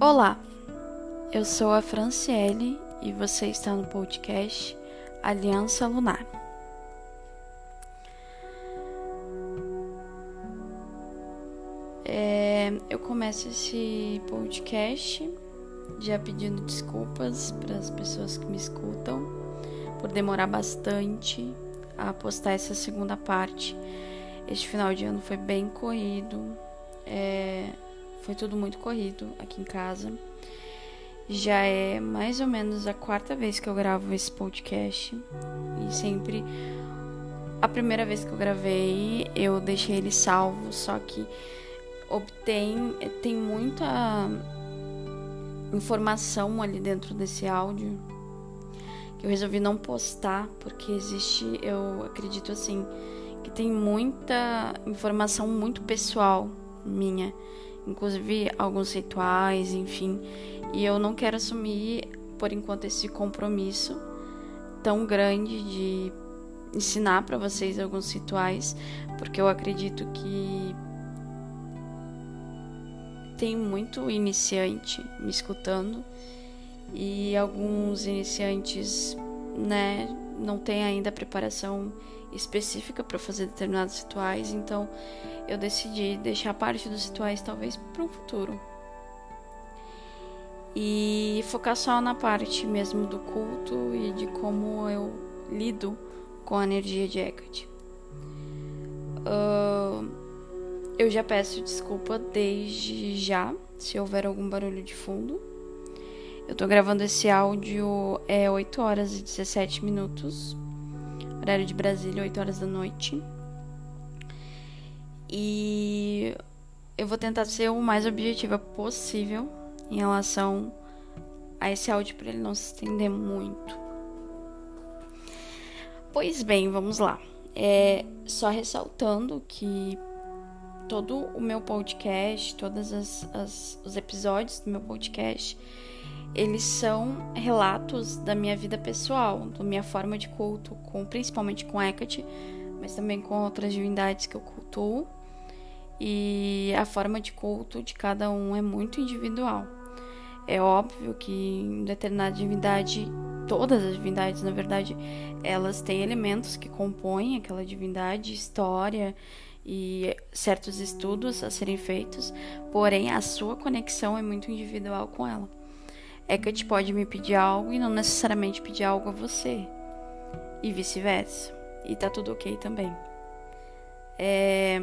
Olá, eu sou a Franciele e você está no podcast Aliança Lunar. É, eu começo esse podcast já pedindo desculpas para as pessoas que me escutam por demorar bastante a postar essa segunda parte. Este final de ano foi bem corrido, é, foi tudo muito corrido aqui em casa. Já é mais ou menos a quarta vez que eu gravo esse podcast. E sempre a primeira vez que eu gravei eu deixei ele salvo, só que obtém tem muita informação ali dentro desse áudio que eu resolvi não postar porque existe, eu acredito assim, que tem muita informação muito pessoal minha, inclusive alguns rituais, enfim, e eu não quero assumir por enquanto esse compromisso tão grande de ensinar para vocês alguns rituais, porque eu acredito que tem muito iniciante me escutando e alguns iniciantes, né, não têm ainda preparação específica para fazer determinados rituais, então eu decidi deixar parte dos rituais talvez para um futuro. E focar só na parte mesmo do culto e de como eu lido com a energia de Hecate. Uh, eu já peço desculpa desde já se houver algum barulho de fundo. Eu tô gravando esse áudio é 8 horas e 17 minutos. Horário de Brasília, 8 horas da noite. E eu vou tentar ser o mais objetiva possível em relação a esse áudio para ele não se estender muito. Pois bem, vamos lá. É, só ressaltando que todo o meu podcast, todos os episódios do meu podcast, eles são relatos da minha vida pessoal, da minha forma de culto, com, principalmente com Hecate, mas também com outras divindades que eu cultuo. E a forma de culto de cada um é muito individual. É óbvio que em determinada divindade, todas as divindades, na verdade, elas têm elementos que compõem aquela divindade, história e certos estudos a serem feitos, porém a sua conexão é muito individual com ela. Hecate pode me pedir algo e não necessariamente pedir algo a você, e vice-versa, e tá tudo ok também. É...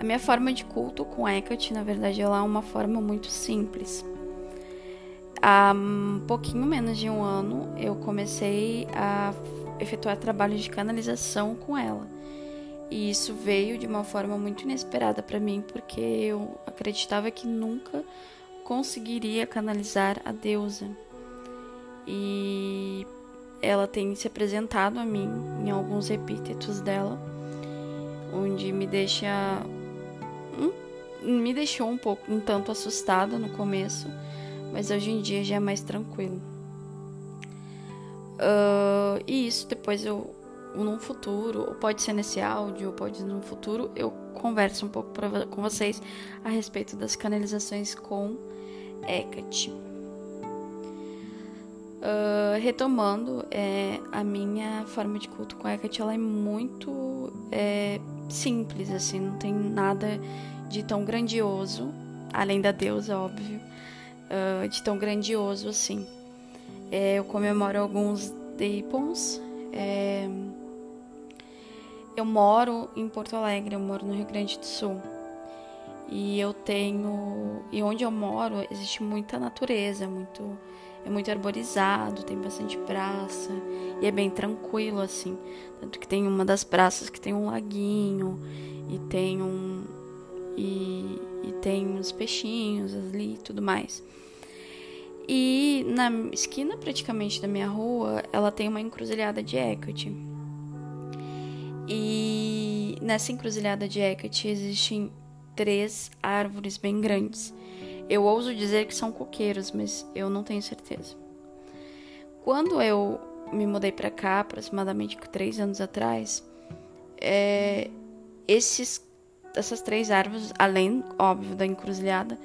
A minha forma de culto com Hecate, na verdade, ela é uma forma muito simples. Há um pouquinho menos de um ano, eu comecei a efetuar trabalhos de canalização com ela. E isso veio de uma forma muito inesperada para mim, porque eu acreditava que nunca conseguiria canalizar a deusa. E ela tem se apresentado a mim em alguns epítetos dela, onde me deixa me deixou um pouco um tanto assustada no começo, mas hoje em dia já é mais tranquilo. Uh, e isso depois eu num futuro, ou pode ser nesse áudio, ou pode ser num futuro, eu converso um pouco pra, com vocês a respeito das canalizações com Hecate. Uh, retomando, é, a minha forma de culto com Hecate ela é muito é, simples, assim, não tem nada de tão grandioso, além da deusa, óbvio, uh, de tão grandioso assim. É, eu comemoro alguns Deipons, é, eu moro em Porto Alegre, eu moro no Rio Grande do Sul. E eu tenho. E onde eu moro existe muita natureza, muito, é muito arborizado, tem bastante praça. E é bem tranquilo, assim. Tanto que tem uma das praças que tem um laguinho e tem um. E, e tem uns peixinhos ali e tudo mais. E na esquina praticamente da minha rua, ela tem uma encruzilhada de Hecate. E nessa encruzilhada de Hecate existem três árvores bem grandes. Eu ouso dizer que são coqueiros, mas eu não tenho certeza. Quando eu me mudei para cá, aproximadamente três anos atrás, é, esses, essas três árvores, além, óbvio, da encruzilhada,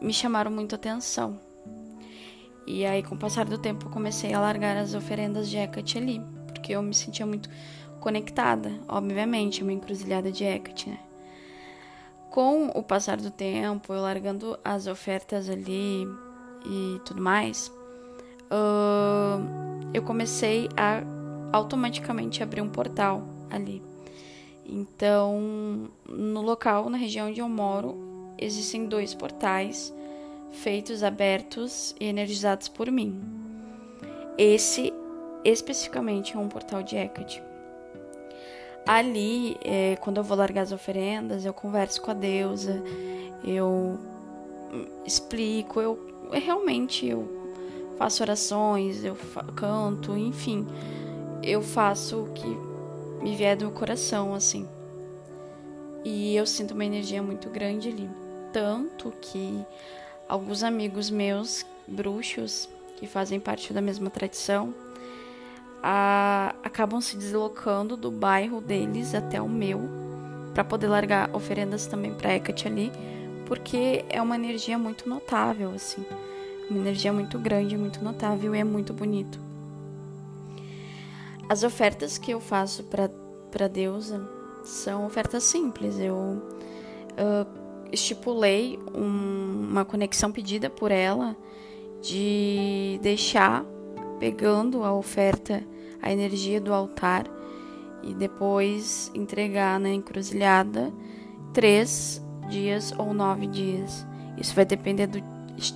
me chamaram muito atenção. E aí, com o passar do tempo, eu comecei a largar as oferendas de Hecate ali, porque eu me sentia muito conectada, obviamente, uma encruzilhada de Hecate, né? Com o passar do tempo, eu largando as ofertas ali e tudo mais, uh, eu comecei a automaticamente abrir um portal ali. Então, no local, na região onde eu moro, existem dois portais feitos, abertos e energizados por mim. Esse especificamente é um portal de Hecate. Ali, é, quando eu vou largar as oferendas, eu converso com a deusa, eu explico, eu, realmente eu faço orações, eu canto, enfim, eu faço o que me vier do coração, assim. E eu sinto uma energia muito grande ali. Tanto que alguns amigos meus, bruxos, que fazem parte da mesma tradição, a, acabam se deslocando do bairro deles até o meu para poder largar oferendas também para Hecate ali, porque é uma energia muito notável assim, uma energia muito grande, muito notável e é muito bonito. As ofertas que eu faço para para deusa são ofertas simples. Eu uh, estipulei um, uma conexão pedida por ela de deixar pegando a oferta, a energia do altar e depois entregar na encruzilhada três dias ou nove dias. Isso vai depender do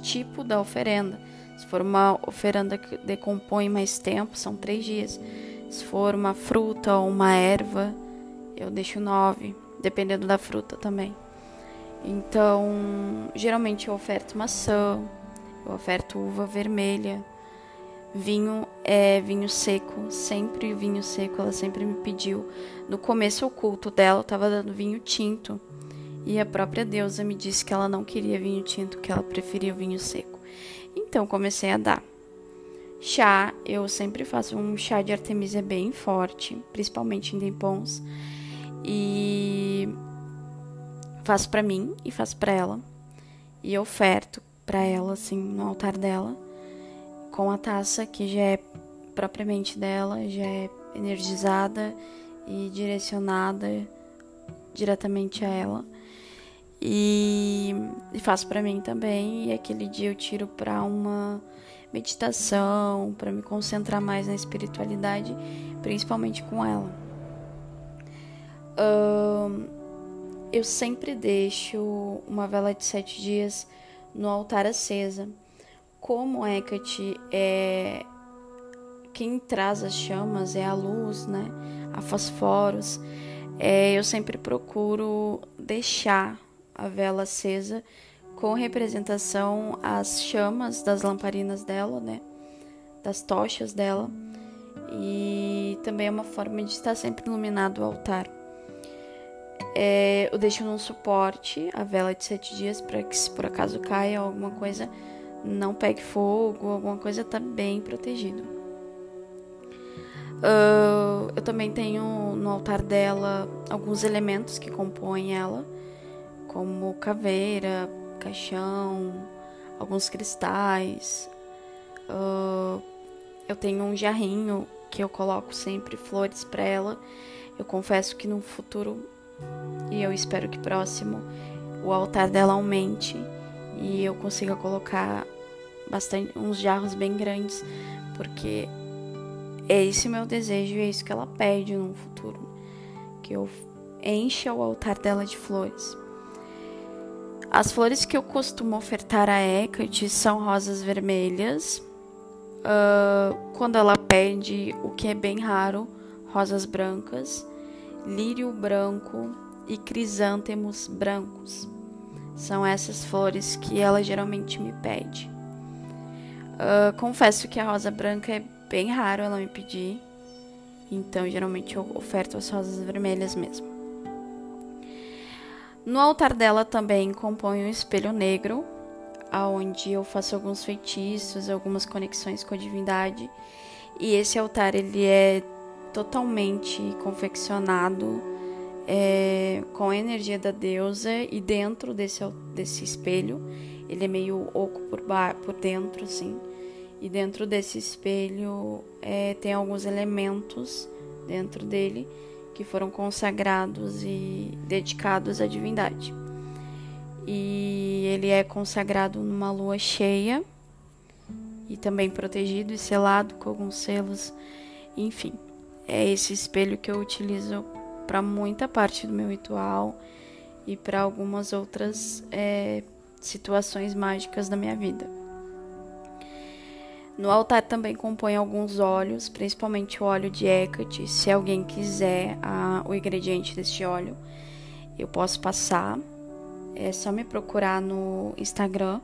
tipo da oferenda. Se for uma oferenda que decompõe mais tempo, são três dias. Se for uma fruta ou uma erva, eu deixo nove, dependendo da fruta também. Então, geralmente eu oferto maçã, eu oferto uva vermelha, vinho é vinho seco, sempre vinho seco, ela sempre me pediu. No começo o culto dela eu estava dando vinho tinto. E a própria deusa me disse que ela não queria vinho tinto, que ela preferia vinho seco. Então comecei a dar. Chá, eu sempre faço um chá de artemisia bem forte, principalmente em Dempons. E faço para mim e faço para ela. E oferto para ela assim no altar dela com a taça que já é propriamente dela, já é energizada e direcionada diretamente a ela. E, e faço para mim também. E aquele dia eu tiro para uma meditação, para me concentrar mais na espiritualidade, principalmente com ela. Uh, eu sempre deixo uma vela de sete dias no altar acesa. Como Hecate é quem traz as chamas é a luz, né? A fosforos. É, eu sempre procuro deixar a vela acesa com representação as chamas das lamparinas dela, né? Das tochas dela. E também é uma forma de estar sempre iluminado o altar. É, eu deixo num suporte a vela de sete dias para que se por acaso caia alguma coisa não pegue fogo, alguma coisa tá bem protegido. Uh, eu também tenho no altar dela alguns elementos que compõem ela, como caveira, caixão, alguns cristais. Uh, eu tenho um jarrinho que eu coloco sempre flores para ela. Eu confesso que no futuro, e eu espero que próximo, o altar dela aumente e eu consiga colocar bastante uns jarros bem grandes, porque é esse meu desejo e é isso que ela pede no futuro, que eu encha o altar dela de flores. As flores que eu costumo ofertar a Hecate são rosas vermelhas. Uh, quando ela pede, o que é bem raro, rosas brancas, lírio branco e crisântemos brancos. São essas flores que ela geralmente me pede. Uh, confesso que a rosa branca é bem raro ela me pedir. Então, geralmente eu oferto as rosas vermelhas mesmo. No altar dela também compõe um espelho negro, aonde eu faço alguns feitiços, algumas conexões com a divindade. E esse altar ele é totalmente confeccionado é, com a energia da deusa e dentro desse, desse espelho Ele é meio oco por, por dentro, assim. E dentro desse espelho é, tem alguns elementos dentro dele que foram consagrados e dedicados à divindade. E ele é consagrado numa lua cheia e também protegido e selado com alguns selos, enfim. É esse espelho que eu utilizo para muita parte do meu ritual e para algumas outras é, situações mágicas da minha vida. No altar também compõe alguns óleos, principalmente o óleo de Hecate. Se alguém quiser a, o ingrediente deste óleo, eu posso passar. É só me procurar no Instagram,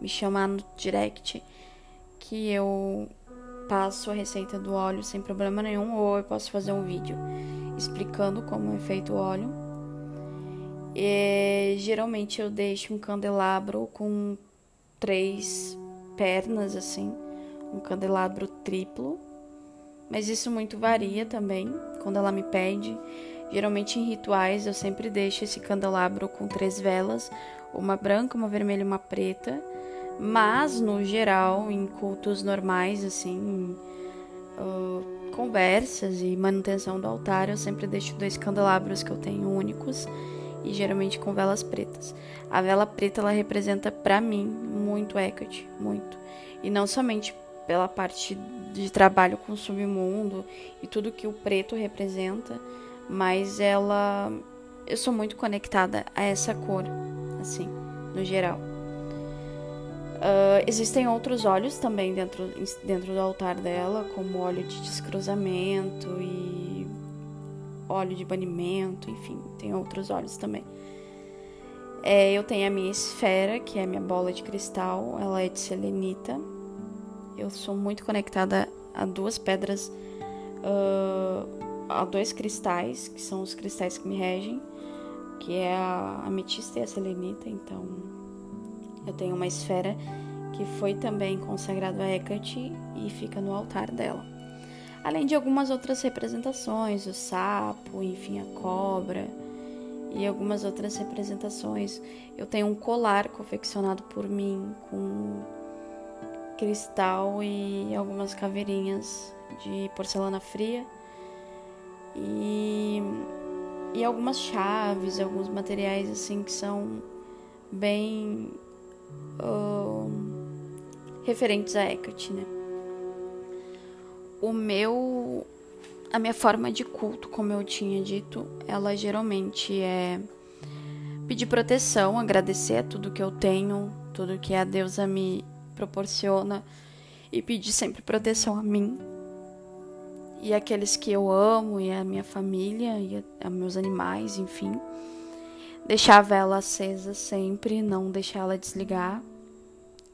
me chamar no direct, que eu passo a receita do óleo sem problema nenhum, ou eu posso fazer um vídeo explicando como é feito o óleo. E, geralmente eu deixo um candelabro com três pernas assim um candelabro triplo, mas isso muito varia também quando ela me pede. Geralmente em rituais eu sempre deixo esse candelabro com três velas, uma branca, uma vermelha e uma preta. Mas no geral, em cultos normais, assim, uh, conversas e manutenção do altar, eu sempre deixo dois candelabros que eu tenho únicos e geralmente com velas pretas. A vela preta ela representa para mim muito Hecate, muito. E não somente pela parte de trabalho com o submundo e tudo que o preto representa, mas ela eu sou muito conectada a essa cor, assim, no geral. Uh, existem outros óleos também dentro, dentro do altar dela, como óleo de descruzamento e óleo de banimento, enfim, tem outros óleos também. É, eu tenho a minha esfera, que é a minha bola de cristal, ela é de selenita, eu sou muito conectada a duas pedras, uh, a dois cristais, que são os cristais que me regem, que é a ametista e a selenita. Então, eu tenho uma esfera que foi também consagrada a Hecate e fica no altar dela. Além de algumas outras representações, o sapo, enfim, a cobra e algumas outras representações. Eu tenho um colar confeccionado por mim com cristal e algumas caveirinhas de porcelana fria e, e algumas chaves, alguns materiais assim que são bem uh, referentes a Hecate, né? O meu a minha forma de culto, como eu tinha dito, ela geralmente é pedir proteção, agradecer a tudo que eu tenho, tudo que a deusa me proporciona e pedir sempre proteção a mim e aqueles que eu amo e a minha família e a, a meus animais, enfim. Deixar a vela acesa sempre, não deixar ela desligar.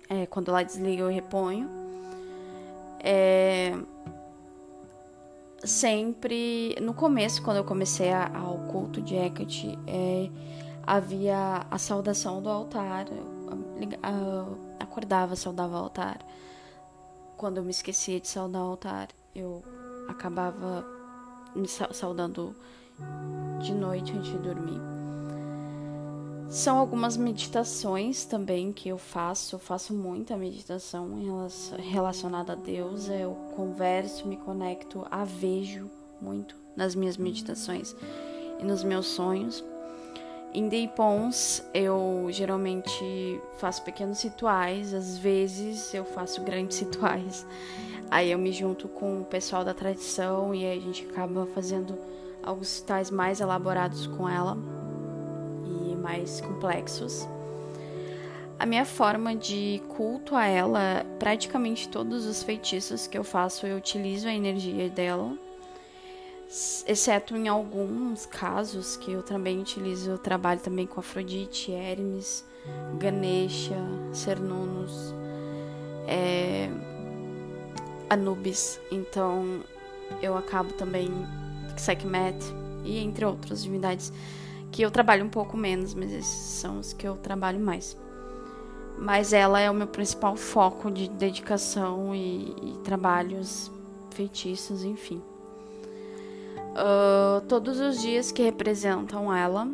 É, quando ela desliga, eu reponho. É, sempre, no começo, quando eu comecei a, ao culto de Hecate, é, havia a saudação do altar. A, acordava, saudava o altar. Quando eu me esquecia de saudar o altar, eu acabava me saudando de noite antes de dormir. São algumas meditações também que eu faço. Eu faço muita meditação relacionada a Deus. Eu converso, me conecto, a vejo muito nas minhas meditações e nos meus sonhos. Em Day Pons, eu geralmente faço pequenos rituais, às vezes eu faço grandes rituais. Aí eu me junto com o pessoal da tradição e a gente acaba fazendo alguns rituais mais elaborados com ela mais complexos. A minha forma de culto a ela, praticamente todos os feitiços que eu faço, eu utilizo a energia dela exceto em alguns casos que eu também utilizo, eu trabalho também com Afrodite, Hermes, Ganesha, Cernunnos, é, Anubis, então eu acabo também Sekhmet e entre outras divindades que eu trabalho um pouco menos, mas esses são os que eu trabalho mais. Mas ela é o meu principal foco de dedicação e, e trabalhos feitiços, enfim uh, todos os dias que representam ela.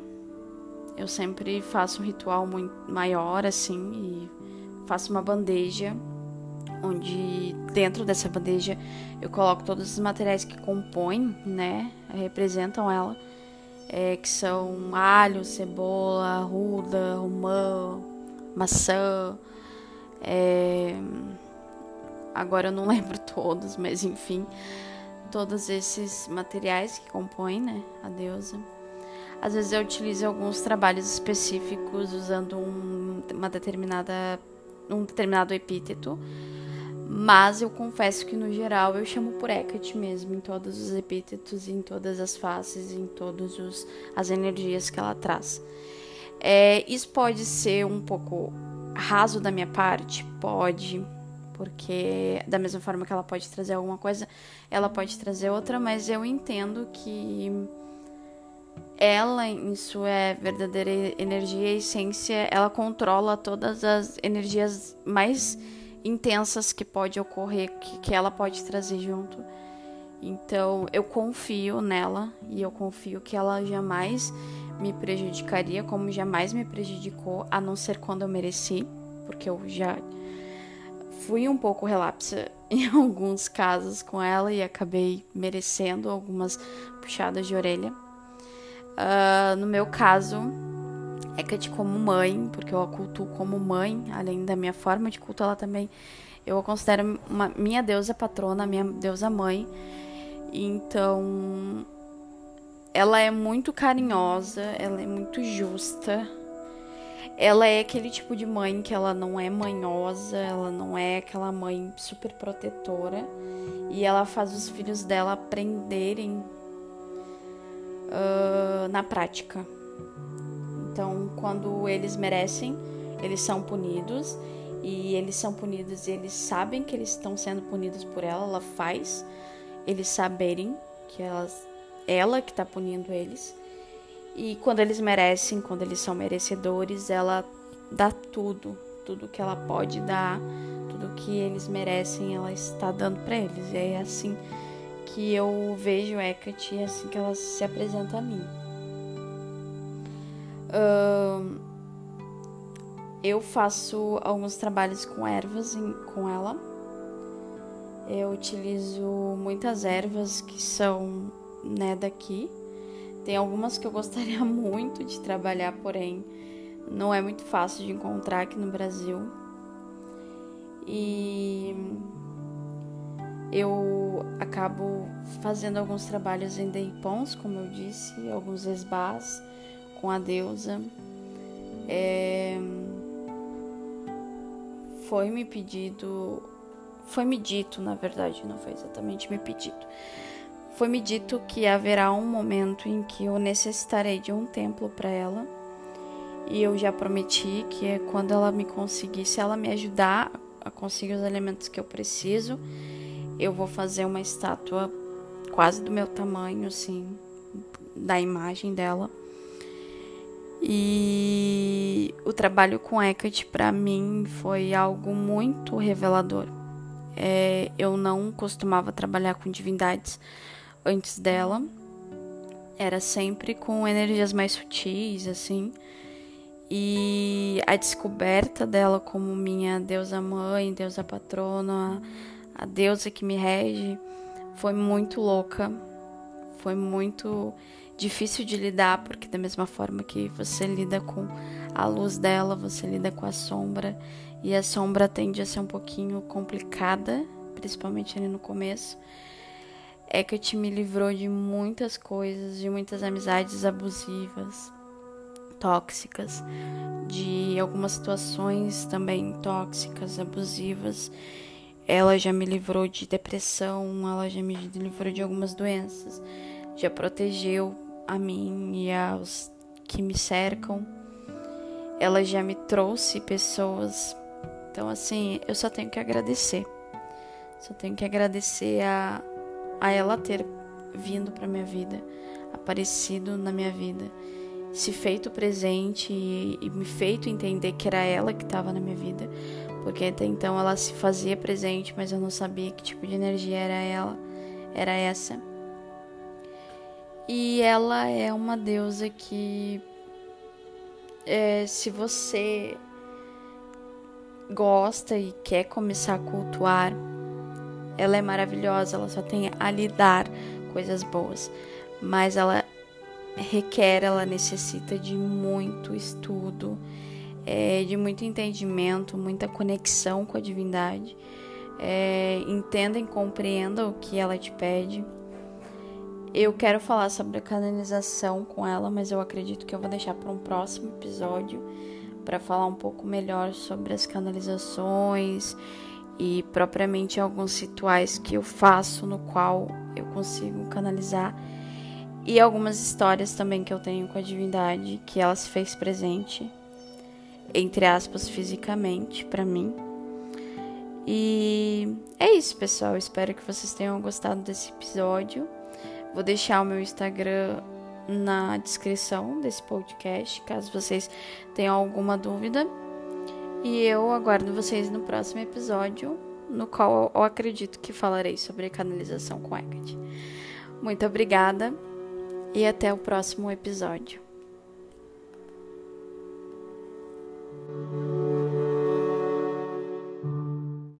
eu sempre faço um ritual muito maior assim e faço uma bandeja onde dentro dessa bandeja eu coloco todos os materiais que compõem, né, representam ela, é, que são alho, cebola, ruda, romã, maçã, é, agora eu não lembro todos, mas enfim, todos esses materiais que compõem, né, a deusa. Às vezes eu utilizo alguns trabalhos específicos usando um, uma determinada um determinado epíteto, mas eu confesso que no geral eu chamo por Hecate mesmo, em todos os epítetos, em todas as faces, em todas as energias que ela traz. É, isso pode ser um pouco raso da minha parte? Pode, porque da mesma forma que ela pode trazer alguma coisa, ela pode trazer outra, mas eu entendo que ela, em sua verdadeira energia e essência, ela controla todas as energias mais intensas que pode ocorrer, que, que ela pode trazer junto. Então, eu confio nela e eu confio que ela jamais me prejudicaria, como jamais me prejudicou, a não ser quando eu mereci, porque eu já fui um pouco relapsa em alguns casos com ela e acabei merecendo algumas puxadas de orelha. Uh, no meu caso, Hecate como mãe, porque eu a cultuo como mãe, além da minha forma de culto, ela também eu a considero uma, minha deusa patrona, minha deusa mãe. Então, ela é muito carinhosa, ela é muito justa. Ela é aquele tipo de mãe que ela não é manhosa, ela não é aquela mãe super protetora. E ela faz os filhos dela aprenderem uh, na prática. Então, quando eles merecem, eles são punidos e eles são punidos e eles sabem que eles estão sendo punidos por ela, ela faz eles saberem que elas, ela que está punindo eles. E quando eles merecem, quando eles são merecedores, ela dá tudo, tudo que ela pode dar, tudo que eles merecem, ela está dando para eles. E é assim que eu vejo Hecate é assim que ela se apresenta a mim. Eu faço alguns trabalhos com ervas em, com ela. Eu utilizo muitas ervas que são né, daqui. Tem algumas que eu gostaria muito de trabalhar, porém não é muito fácil de encontrar aqui no Brasil. E eu acabo fazendo alguns trabalhos em Deipons, como eu disse, alguns esbás com a deusa. É... Foi me pedido, foi me dito, na verdade, não foi exatamente me pedido. Foi me dito que haverá um momento em que eu necessitarei de um templo para ela. E eu já prometi que é quando ela me conseguir, se ela me ajudar a conseguir os elementos que eu preciso, eu vou fazer uma estátua quase do meu tamanho, assim, da imagem dela. E o trabalho com Hecate para mim foi algo muito revelador. É, eu não costumava trabalhar com divindades antes dela. Era sempre com energias mais sutis, assim. E a descoberta dela como minha deusa mãe, deusa patrona, a deusa que me rege foi muito louca, foi muito difícil de lidar, porque da mesma forma que você lida com a luz dela, você lida com a sombra, e a sombra tende a ser um pouquinho complicada, principalmente ali no começo. É que te me livrou de muitas coisas, de muitas amizades abusivas, tóxicas, de algumas situações também tóxicas, abusivas ela já me livrou de depressão, ela já me livrou de algumas doenças, já protegeu a mim e aos que me cercam. Ela já me trouxe pessoas. Então, assim, eu só tenho que agradecer. Só tenho que agradecer a, a ela ter vindo para minha vida, aparecido na minha vida, se feito presente e, e me feito entender que era ela que estava na minha vida porque até então ela se fazia presente, mas eu não sabia que tipo de energia era ela, era essa. E ela é uma deusa que é, se você gosta e quer começar a cultuar, ela é maravilhosa, ela só tem a lhe dar coisas boas, mas ela requer, ela necessita de muito estudo, é, de muito entendimento, muita conexão com a divindade. É, entenda e compreenda o que ela te pede. Eu quero falar sobre a canalização com ela, mas eu acredito que eu vou deixar para um próximo episódio para falar um pouco melhor sobre as canalizações e propriamente alguns rituais que eu faço no qual eu consigo canalizar e algumas histórias também que eu tenho com a divindade que ela se fez presente entre aspas fisicamente para mim. E é isso, pessoal. Espero que vocês tenham gostado desse episódio. Vou deixar o meu Instagram na descrição desse podcast, caso vocês tenham alguma dúvida. E eu aguardo vocês no próximo episódio, no qual eu acredito que falarei sobre canalização com Hecate. Muito obrigada e até o próximo episódio.